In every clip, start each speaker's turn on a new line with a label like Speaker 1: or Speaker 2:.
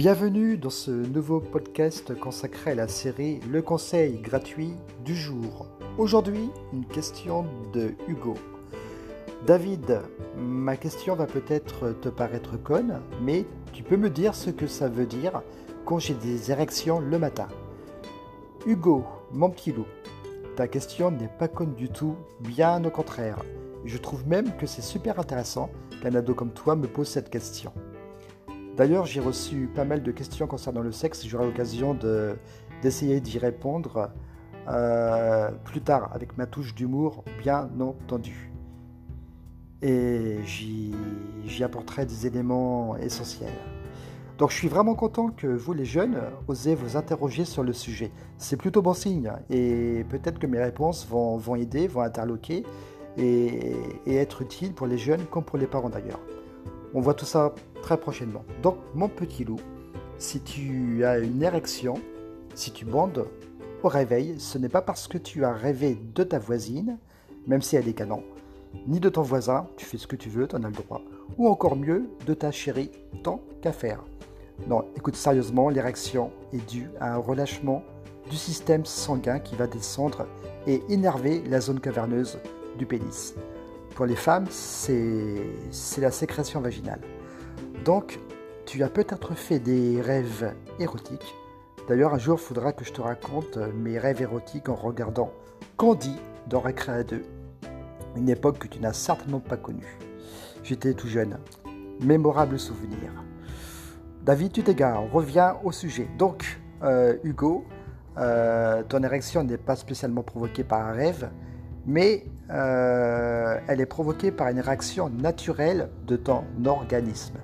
Speaker 1: Bienvenue dans ce nouveau podcast consacré à la série Le conseil gratuit du jour. Aujourd'hui, une question de Hugo. David, ma question va peut-être te paraître conne, mais tu peux me dire ce que ça veut dire quand j'ai des érections le matin. Hugo, mon petit loup, ta question n'est pas conne du tout, bien au contraire. Je trouve même que c'est super intéressant qu'un ado comme toi me pose cette question. D'ailleurs, j'ai reçu pas mal de questions concernant le sexe. J'aurai l'occasion d'essayer d'y répondre euh, plus tard avec ma touche d'humour, bien entendu. Et j'y apporterai des éléments essentiels. Donc je suis vraiment content que vous les jeunes osez vous interroger sur le sujet. C'est plutôt bon signe et peut-être que mes réponses vont, aider, vont interloquer et être utiles pour les jeunes comme pour les parents d'ailleurs. On voit tout ça très prochainement. Donc, mon petit loup, si tu as une érection, si tu bandes au réveil, ce n'est pas parce que tu as rêvé de ta voisine, même si elle est canon, ni de ton voisin, tu fais ce que tu veux, tu en as le droit, ou encore mieux, de ta chérie, tant qu'à faire. Non, écoute sérieusement, l'érection est due à un relâchement du système sanguin qui va descendre et énerver la zone caverneuse du pénis. Pour les femmes, c'est la sécrétion vaginale. Donc, tu as peut-être fait des rêves érotiques. D'ailleurs, un jour, il faudra que je te raconte mes rêves érotiques en regardant Candy dans Récréa 2, une époque que tu n'as certainement pas connue. J'étais tout jeune. Mémorable souvenir. David, tu t'égares, on revient au sujet. Donc, euh, Hugo, euh, ton érection n'est pas spécialement provoquée par un rêve, mais euh, elle est provoquée par une réaction naturelle de ton organisme.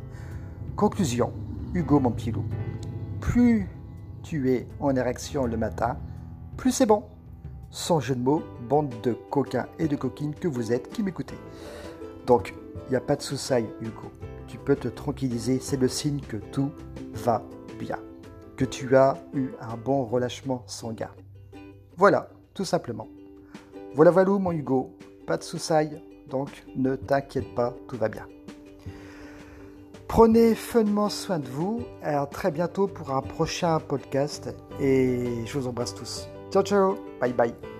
Speaker 1: Conclusion, Hugo mon petit loup, plus tu es en érection le matin, plus c'est bon. Sans jeu de mots, bande de coquins et de coquines que vous êtes qui m'écoutez. Donc, il n'y a pas de soussaille, Hugo. Tu peux te tranquilliser, c'est le signe que tout va bien. Que tu as eu un bon relâchement sanguin. Voilà, tout simplement. Voilà, voilà, mon Hugo. Pas de soussaille, donc ne t'inquiète pas, tout va bien. Prenez funnement soin de vous. À très bientôt pour un prochain podcast. Et je vous embrasse tous. Ciao, ciao. Bye, bye.